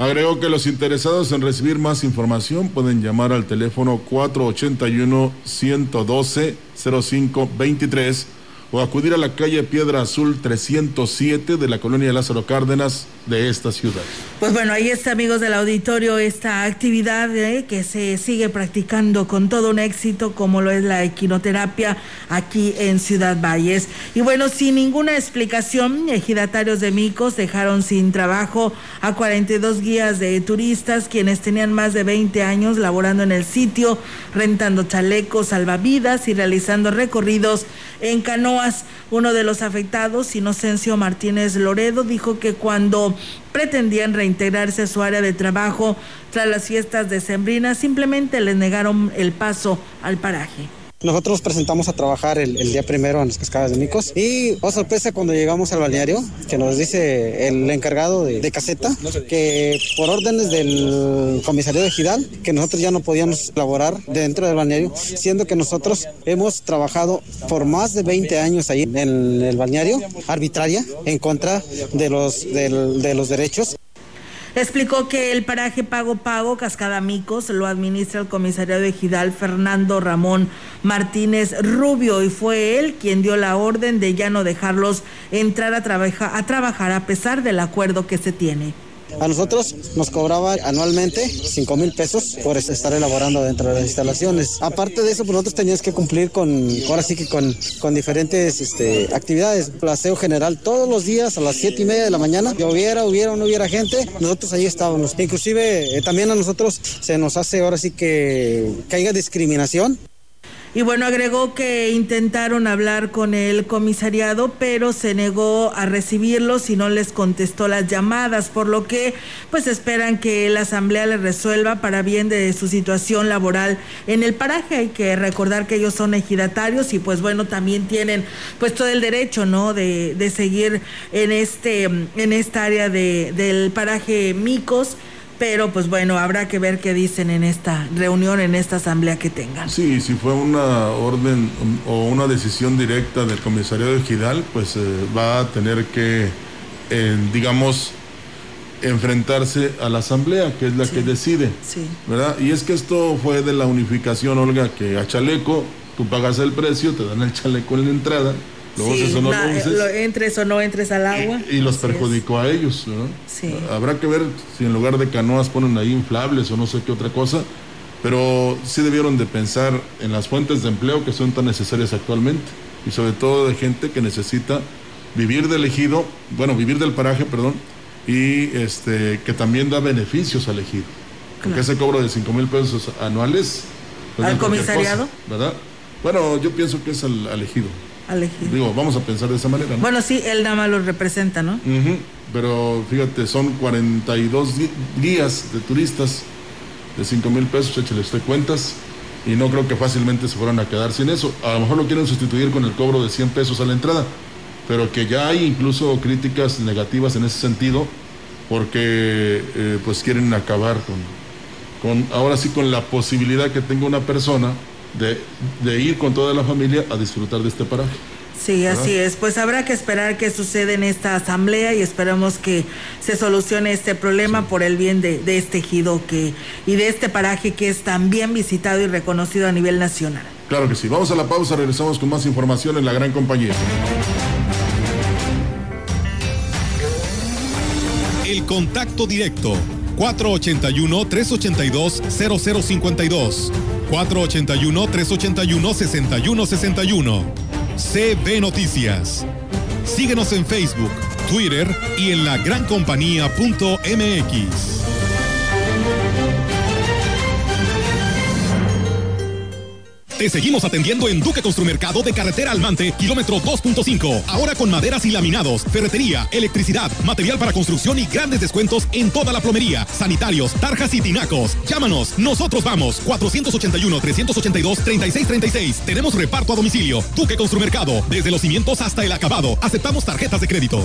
Agregó que los interesados en recibir más información pueden llamar al teléfono 481-112-0523 o acudir a la calle Piedra Azul 307 de la colonia Lázaro Cárdenas de esta ciudad. Pues bueno, ahí está, amigos del auditorio, esta actividad eh, que se sigue practicando con todo un éxito, como lo es la equinoterapia aquí en Ciudad Valles. Y bueno, sin ninguna explicación, ejidatarios de Micos dejaron sin trabajo a 42 guías de turistas, quienes tenían más de 20 años laborando en el sitio, rentando chalecos, salvavidas y realizando recorridos en canoas. Uno de los afectados, Inocencio Martínez Loredo, dijo que cuando pretendían reintegrarse a su área de trabajo tras las fiestas decembrinas, simplemente les negaron el paso al paraje. Nosotros nos presentamos a trabajar el, día primero en las cascadas de Micos. Y, oh sorpresa, cuando llegamos al balneario, que nos dice el encargado de, de, caseta que por órdenes del comisario de Gidal, que nosotros ya no podíamos laborar dentro del balneario, siendo que nosotros hemos trabajado por más de 20 años ahí en el balneario, arbitraria, en contra de los, de, de los derechos Explicó que el paraje Pago Pago Cascada Micos lo administra el comisariado de Gidal Fernando Ramón Martínez Rubio y fue él quien dio la orden de ya no dejarlos entrar a, a trabajar a pesar del acuerdo que se tiene. A nosotros nos cobraba anualmente 5 mil pesos por estar elaborando dentro de las instalaciones. Aparte de eso, pues nosotros teníamos que cumplir con, ahora sí que con, con diferentes este, actividades. Placeo general todos los días a las 7 y media de la mañana. Lloviera, hubiera o no hubiera gente, nosotros ahí estábamos. Inclusive eh, también a nosotros se nos hace ahora sí que caiga discriminación y bueno, agregó que intentaron hablar con el comisariado, pero se negó a recibirlos y no les contestó las llamadas, por lo que pues esperan que la asamblea les resuelva para bien de su situación laboral en el paraje. Hay que recordar que ellos son ejidatarios y pues bueno, también tienen pues todo el derecho, ¿no? De, de seguir en este, en esta área de, del paraje Micos pero pues bueno, habrá que ver qué dicen en esta reunión, en esta asamblea que tengan. Sí, si fue una orden o una decisión directa del comisariado de Gidal, pues eh, va a tener que, eh, digamos, enfrentarse a la asamblea, que es la sí, que decide, sí. ¿verdad? Y es que esto fue de la unificación, Olga, que a chaleco tú pagas el precio, te dan el chaleco en la entrada, Luego sí, o no na, lo, entres o no entres al agua. Y, y los perjudicó es. a ellos. ¿no? Sí. Habrá que ver si en lugar de canoas ponen ahí inflables o no sé qué otra cosa, pero sí debieron de pensar en las fuentes de empleo que son tan necesarias actualmente y sobre todo de gente que necesita vivir del ejido, bueno, vivir del paraje, perdón, y este que también da beneficios al ejido. Claro. Porque ese cobro de 5 mil pesos anuales. Pues ¿Al comisariado? Cosa, ¿Verdad? Bueno, yo pienso que es al, al ejido. Elegido. Digo, vamos a pensar de esa manera. ¿no? Bueno, sí, él nada más lo representa, ¿no? Uh -huh. Pero fíjate, son 42 guías de turistas de 5 mil pesos, échale usted cuentas, y no creo que fácilmente se fueran a quedar sin eso. A lo mejor lo quieren sustituir con el cobro de 100 pesos a la entrada, pero que ya hay incluso críticas negativas en ese sentido, porque eh, pues quieren acabar con, con, ahora sí, con la posibilidad que tenga una persona de, de, ir con toda la familia a disfrutar de este paraje. Sí, ¿verdad? así es. Pues habrá que esperar qué sucede en esta asamblea y esperamos que se solucione este problema sí. por el bien de, de, este ejido que, y de este paraje que es tan bien visitado y reconocido a nivel nacional. Claro que sí. Vamos a la pausa, regresamos con más información en la gran compañía. El contacto directo 481-382-0052. 481-381-6161. CB Noticias. Síguenos en Facebook, Twitter y en lagrancompañía.mx. Te seguimos atendiendo en Duque Construmercado de Carretera Almante, kilómetro 2.5. Ahora con maderas y laminados, ferretería, electricidad, material para construcción y grandes descuentos en toda la plomería, sanitarios, tarjas y tinacos. Llámanos, nosotros vamos. 481-382-3636. Tenemos reparto a domicilio. Duque Construmercado, desde los cimientos hasta el acabado. Aceptamos tarjetas de crédito.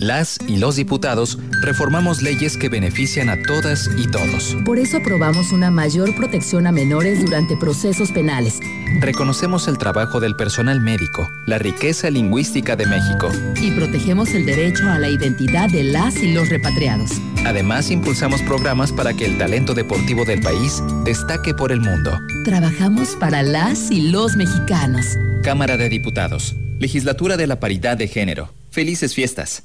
Las y los diputados reformamos leyes que benefician a todas y todos. Por eso aprobamos una mayor protección a menores durante procesos penales. Reconocemos el trabajo del personal médico, la riqueza lingüística de México. Y protegemos el derecho a la identidad de las y los repatriados. Además, impulsamos programas para que el talento deportivo del país destaque por el mundo. Trabajamos para las y los mexicanos. Cámara de Diputados. Legislatura de la Paridad de Género. Felices fiestas.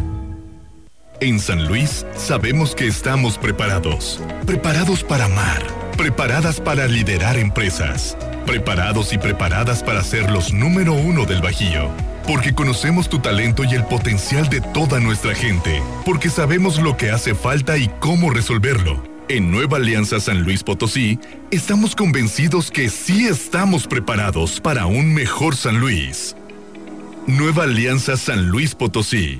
En San Luis sabemos que estamos preparados. Preparados para amar. Preparadas para liderar empresas. Preparados y preparadas para ser los número uno del Bajío. Porque conocemos tu talento y el potencial de toda nuestra gente. Porque sabemos lo que hace falta y cómo resolverlo. En Nueva Alianza San Luis Potosí, estamos convencidos que sí estamos preparados para un mejor San Luis. Nueva Alianza San Luis Potosí.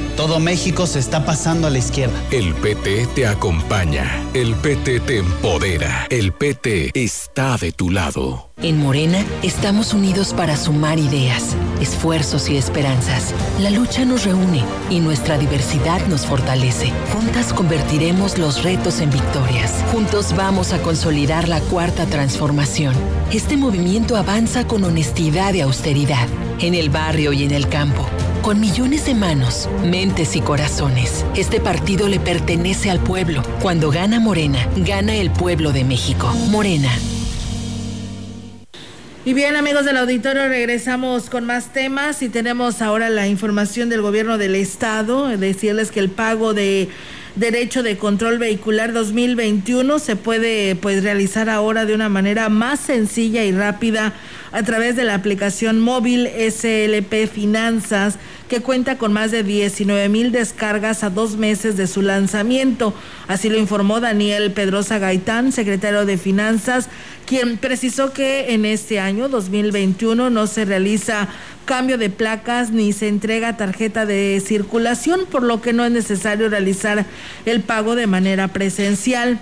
Todo México se está pasando a la izquierda. El PT te acompaña. El PT te empodera. El PT está de tu lado. En Morena estamos unidos para sumar ideas, esfuerzos y esperanzas. La lucha nos reúne y nuestra diversidad nos fortalece. Juntas convertiremos los retos en victorias. Juntos vamos a consolidar la cuarta transformación. Este movimiento avanza con honestidad y austeridad, en el barrio y en el campo con millones de manos, mentes y corazones. Este partido le pertenece al pueblo. Cuando gana Morena, gana el pueblo de México. Morena. Y bien amigos del auditorio, regresamos con más temas y tenemos ahora la información del gobierno del estado, decirles que el pago de derecho de control vehicular 2021 se puede pues realizar ahora de una manera más sencilla y rápida a través de la aplicación móvil SLP Finanzas que cuenta con más de 19 mil descargas a dos meses de su lanzamiento. Así lo informó Daniel Pedrosa Gaitán, secretario de Finanzas, quien precisó que en este año 2021 no se realiza cambio de placas ni se entrega tarjeta de circulación, por lo que no es necesario realizar el pago de manera presencial.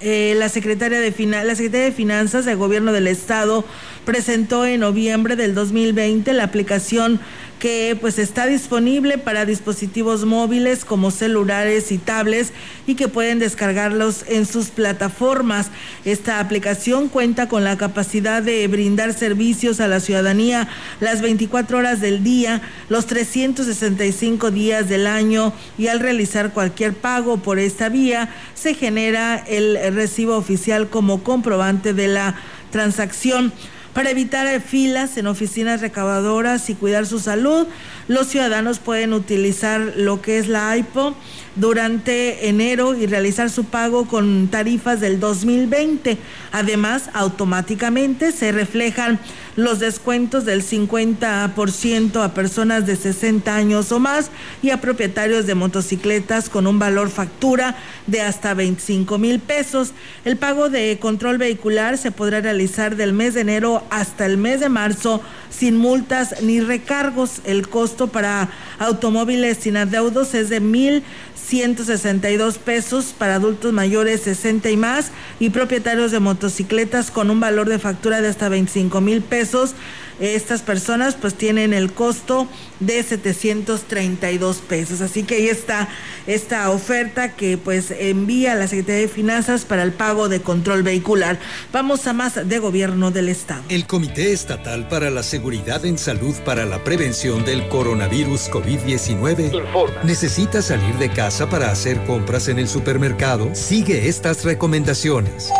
Eh, la secretaria de la secretaria de Finanzas del Gobierno del Estado presentó en noviembre del 2020 la aplicación que pues está disponible para dispositivos móviles como celulares y tablets y que pueden descargarlos en sus plataformas. Esta aplicación cuenta con la capacidad de brindar servicios a la ciudadanía las 24 horas del día, los 365 días del año y al realizar cualquier pago por esta vía se genera el recibo oficial como comprobante de la transacción. Para evitar filas en oficinas recabadoras y cuidar su salud, los ciudadanos pueden utilizar lo que es la AIPO durante enero y realizar su pago con tarifas del 2020. Además, automáticamente se reflejan los descuentos del 50% a personas de 60 años o más y a propietarios de motocicletas con un valor factura de hasta 25 mil pesos. El pago de control vehicular se podrá realizar del mes de enero hasta el mes de marzo sin multas ni recargos. El costo para automóviles sin adeudos es de mil 162 pesos para adultos mayores 60 y más y propietarios de motocicletas con un valor de factura de hasta 25 mil pesos estas personas pues tienen el costo de 732 pesos. Así que ahí está esta oferta que pues envía la Secretaría de Finanzas para el pago de control vehicular. Vamos a más de gobierno del Estado. El Comité Estatal para la Seguridad en Salud para la Prevención del Coronavirus COVID-19 necesita salir de casa para hacer compras en el supermercado. Sigue estas recomendaciones.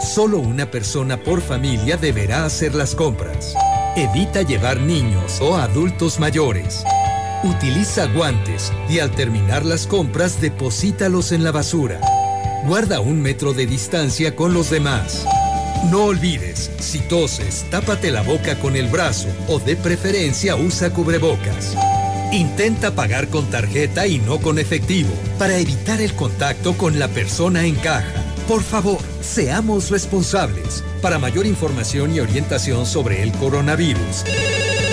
Solo una persona por familia deberá hacer las compras. Evita llevar niños o adultos mayores. Utiliza guantes y al terminar las compras deposítalos en la basura. Guarda un metro de distancia con los demás. No olvides, si toses, tápate la boca con el brazo o de preferencia usa cubrebocas. Intenta pagar con tarjeta y no con efectivo para evitar el contacto con la persona en caja. Por favor, seamos responsables. Para mayor información y orientación sobre el coronavirus,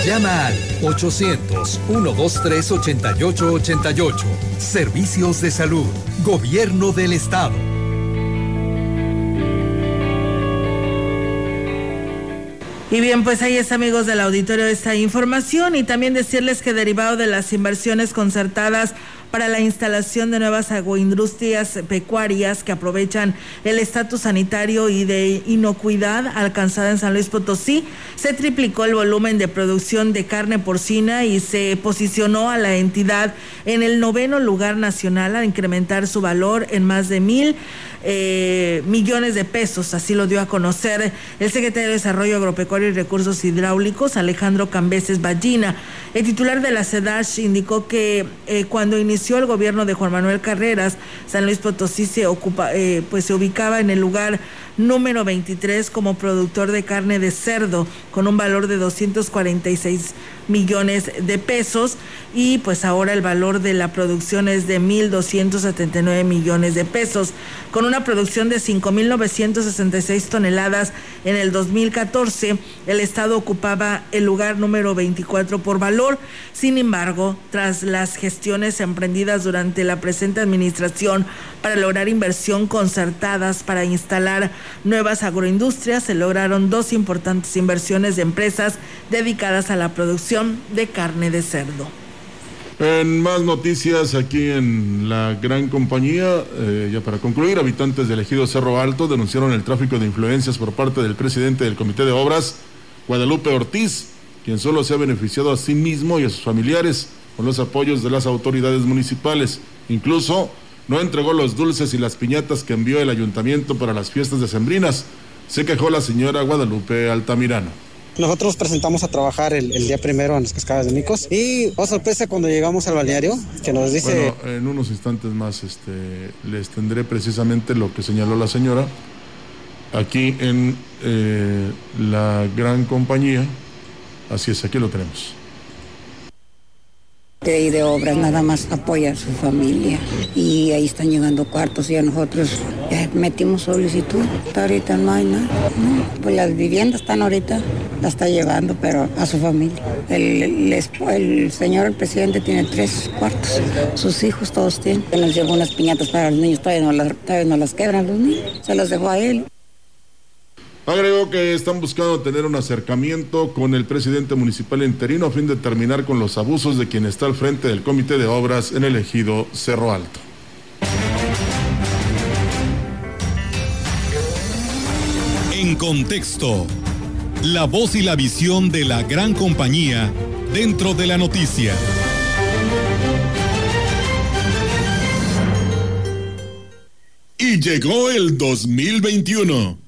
llama al 800-123-8888. Servicios de Salud, Gobierno del Estado. Y bien, pues ahí es amigos del auditorio esta información y también decirles que derivado de las inversiones concertadas para la instalación de nuevas agroindustrias pecuarias que aprovechan el estatus sanitario y de inocuidad alcanzada en San Luis Potosí. Se triplicó el volumen de producción de carne porcina y se posicionó a la entidad en el noveno lugar nacional al incrementar su valor en más de mil eh, millones de pesos, así lo dio a conocer el secretario de Desarrollo Agropecuario y Recursos Hidráulicos, Alejandro Cambeses Ballina. El titular de la CEDASH indicó que eh, cuando inició el gobierno de Juan Manuel Carreras, San Luis Potosí se, ocupa, eh, pues se ubicaba en el lugar número 23 como productor de carne de cerdo con un valor de 246 millones de pesos y pues ahora el valor de la producción es de 1.279 millones de pesos, con una producción de 5.966 toneladas en el 2014. El Estado ocupaba el lugar número 24 por valor. Sin embargo, tras las gestiones emprendidas durante la presente administración para lograr inversión concertadas para instalar nuevas agroindustrias, se lograron dos importantes inversiones de empresas dedicadas a la producción de carne de cerdo. En más noticias aquí en la gran compañía, eh, ya para concluir, habitantes del ejido Cerro Alto denunciaron el tráfico de influencias por parte del presidente del Comité de Obras, Guadalupe Ortiz, quien solo se ha beneficiado a sí mismo y a sus familiares con los apoyos de las autoridades municipales. Incluso no entregó los dulces y las piñatas que envió el ayuntamiento para las fiestas decembrinas. Se quejó la señora Guadalupe Altamirano. Nosotros presentamos a trabajar el, día primero en las cascadas de Micos y, oh sorpresa, cuando llegamos al balneario, que nos dice... Bueno, en unos instantes más este, les tendré precisamente lo que señaló la señora aquí en eh, la gran compañía. Así es, aquí lo tenemos y de obras nada más apoya a su familia y ahí están llegando cuartos y a nosotros ya metimos solicitud, ahorita no hay nada, pues las viviendas están ahorita, la está llevando pero a su familia. El, el, señor, el presidente tiene tres cuartos, sus hijos todos tienen, nos llevó unas piñatas para los niños, todavía no las, todavía no las quebran los niños, se las dejó a él. Agregó que están buscando tener un acercamiento con el presidente municipal interino a fin de terminar con los abusos de quien está al frente del comité de obras en el ejido Cerro Alto. En contexto, la voz y la visión de la gran compañía dentro de la noticia. Y llegó el 2021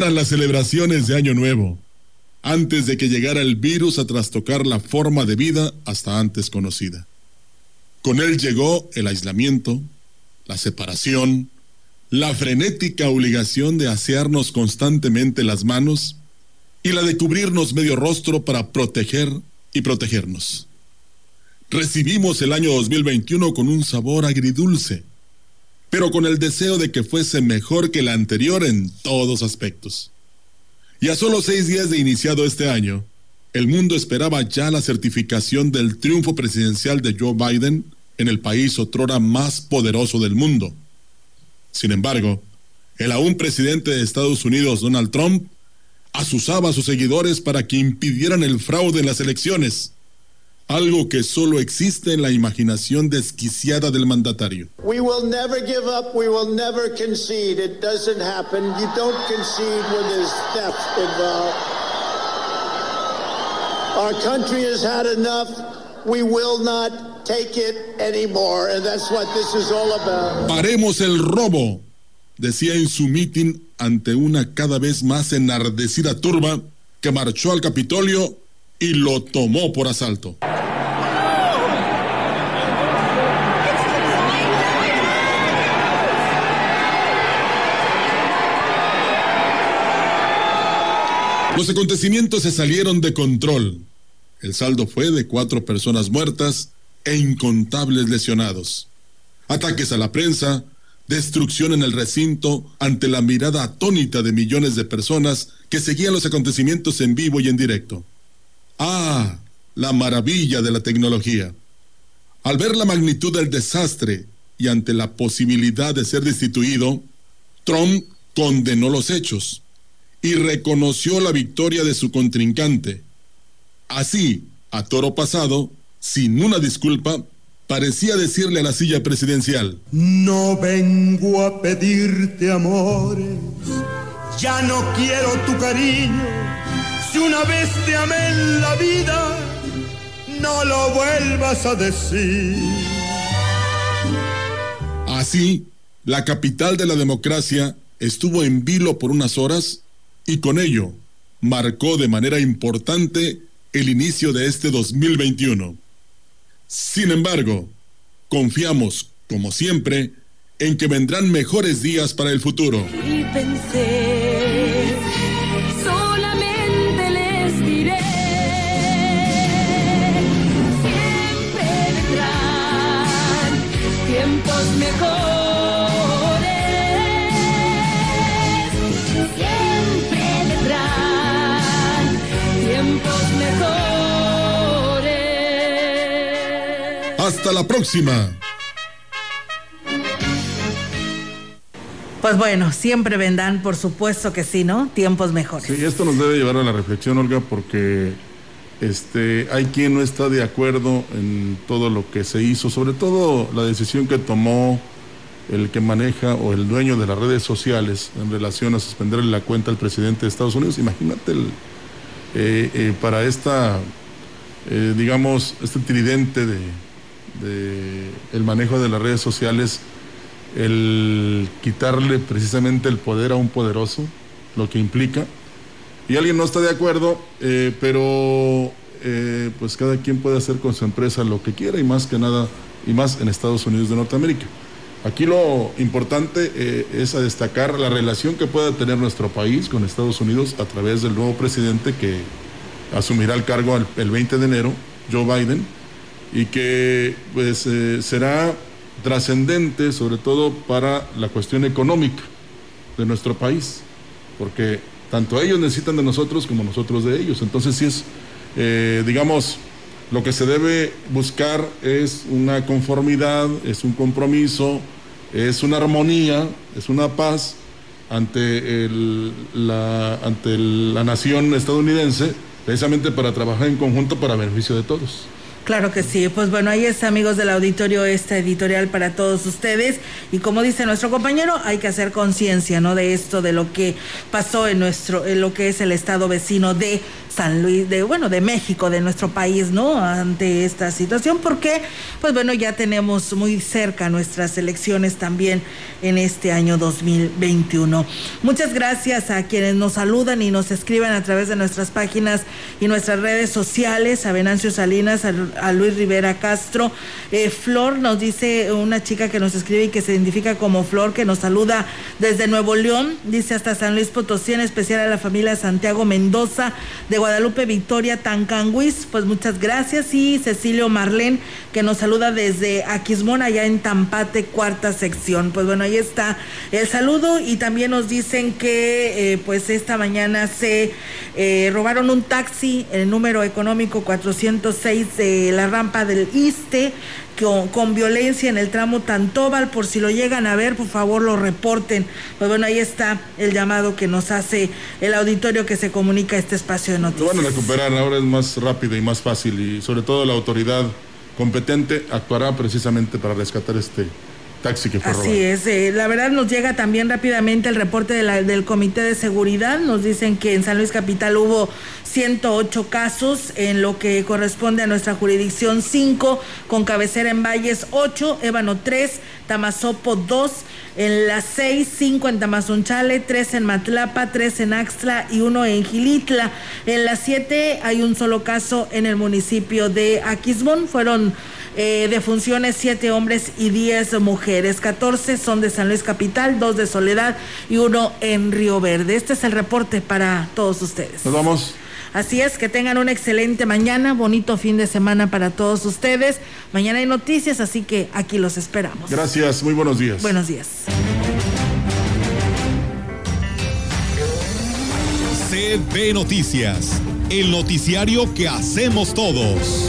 eran las celebraciones de Año Nuevo, antes de que llegara el virus a trastocar la forma de vida hasta antes conocida. Con él llegó el aislamiento, la separación, la frenética obligación de asearnos constantemente las manos y la de cubrirnos medio rostro para proteger y protegernos. Recibimos el año 2021 con un sabor agridulce, pero con el deseo de que fuese mejor que el anterior en todos aspectos. Y a solo seis días de iniciado este año, el mundo esperaba ya la certificación del triunfo presidencial de Joe Biden en el país otrora más poderoso del mundo. Sin embargo, el aún presidente de Estados Unidos, Donald Trump, asusaba a sus seguidores para que impidieran el fraude en las elecciones, algo que solo existe en la imaginación desquiciada del mandatario. We will never give up, we will never concede. It doesn't happen. You don't concede when there's theft involved. Our country has had enough. We will not take it anymore, and that's what this is all about. Paremos el robo, decía en su mitin ante una cada vez más enardecida turba que marchó al Capitolio y lo tomó por asalto. Los acontecimientos se salieron de control. El saldo fue de cuatro personas muertas e incontables lesionados. Ataques a la prensa, destrucción en el recinto ante la mirada atónita de millones de personas que seguían los acontecimientos en vivo y en directo. Ah, la maravilla de la tecnología. Al ver la magnitud del desastre y ante la posibilidad de ser destituido, Trump condenó los hechos y reconoció la victoria de su contrincante. Así, a toro pasado, sin una disculpa, parecía decirle a la silla presidencial, No vengo a pedirte amores, ya no quiero tu cariño, si una vez te amé en la vida, no lo vuelvas a decir. Así, la capital de la democracia estuvo en vilo por unas horas y con ello marcó de manera importante el inicio de este 2021. Sin embargo, confiamos, como siempre, en que vendrán mejores días para el futuro. Hasta la próxima. Pues bueno, siempre vendrán, por supuesto que sí, ¿no? Tiempos mejores. Sí, esto nos debe llevar a la reflexión, Olga, porque este, hay quien no está de acuerdo en todo lo que se hizo, sobre todo la decisión que tomó el que maneja o el dueño de las redes sociales en relación a suspenderle la cuenta al presidente de Estados Unidos. Imagínate el, eh, eh, para esta, eh, digamos, este tridente de, de el manejo de las redes sociales, el quitarle precisamente el poder a un poderoso, lo que implica. Y alguien no está de acuerdo, eh, pero eh, pues cada quien puede hacer con su empresa lo que quiera y más que nada, y más en Estados Unidos de Norteamérica. Aquí lo importante eh, es a destacar la relación que pueda tener nuestro país con Estados Unidos a través del nuevo presidente que asumirá el cargo el, el 20 de enero, Joe Biden, y que pues eh, será trascendente sobre todo para la cuestión económica de nuestro país, porque tanto ellos necesitan de nosotros como nosotros de ellos. Entonces sí es, eh, digamos, lo que se debe buscar es una conformidad, es un compromiso, es una armonía, es una paz ante, el, la, ante la nación estadounidense, precisamente para trabajar en conjunto para beneficio de todos. Claro que sí. Pues bueno, ahí está, amigos del auditorio, esta editorial para todos ustedes. Y como dice nuestro compañero, hay que hacer conciencia, ¿no? De esto, de lo que pasó en nuestro, en lo que es el estado vecino de San Luis, de bueno, de México, de nuestro país, ¿no? Ante esta situación, porque, pues bueno, ya tenemos muy cerca nuestras elecciones también en este año 2021. Muchas gracias a quienes nos saludan y nos escriben a través de nuestras páginas y nuestras redes sociales, a Venancio Salinas, a, Luis Rivera Castro. Eh, Flor nos dice una chica que nos escribe y que se identifica como Flor, que nos saluda desde Nuevo León, dice hasta San Luis Potosí, en especial a la familia Santiago Mendoza de Guadalupe Victoria Tancanguis, pues muchas gracias. Y Cecilio Marlén, que nos saluda desde Aquismón, allá en Tampate, cuarta sección. Pues bueno, ahí está el saludo y también nos dicen que eh, pues esta mañana se eh, robaron un taxi, el número económico 406 de la rampa del Iste con, violencia en el tramo Tantóbal. Por si lo llegan a ver, por favor lo reporten. Pues bueno, ahí está el llamado que nos hace el auditorio que se comunica a este espacio de noticias. Lo van a recuperar, ahora es más rápido y más fácil y sobre todo la autoridad competente actuará precisamente para rescatar este taxi que fue Así es, eh, la verdad nos llega también rápidamente el reporte del Comité de Seguridad, nos dicen que en San Luis Capital hubo 108 casos en lo que corresponde a nuestra jurisdicción 5, con cabecera en Valles 8, Ébano 3, Tamazopo 2, en las 6, 5 en Tamazunchale, 3 en Matlapa, 3 en Axtla y 1 en Gilitla. En las 7 hay un solo caso en el municipio de Aquismón, fueron eh, de funciones, siete hombres y diez mujeres. 14 son de San Luis Capital, dos de Soledad y uno en Río Verde. Este es el reporte para todos ustedes. Nos vamos. Así es, que tengan una excelente mañana, bonito fin de semana para todos ustedes. Mañana hay noticias, así que aquí los esperamos. Gracias, muy buenos días. Buenos días. CB Noticias, el noticiario que hacemos todos.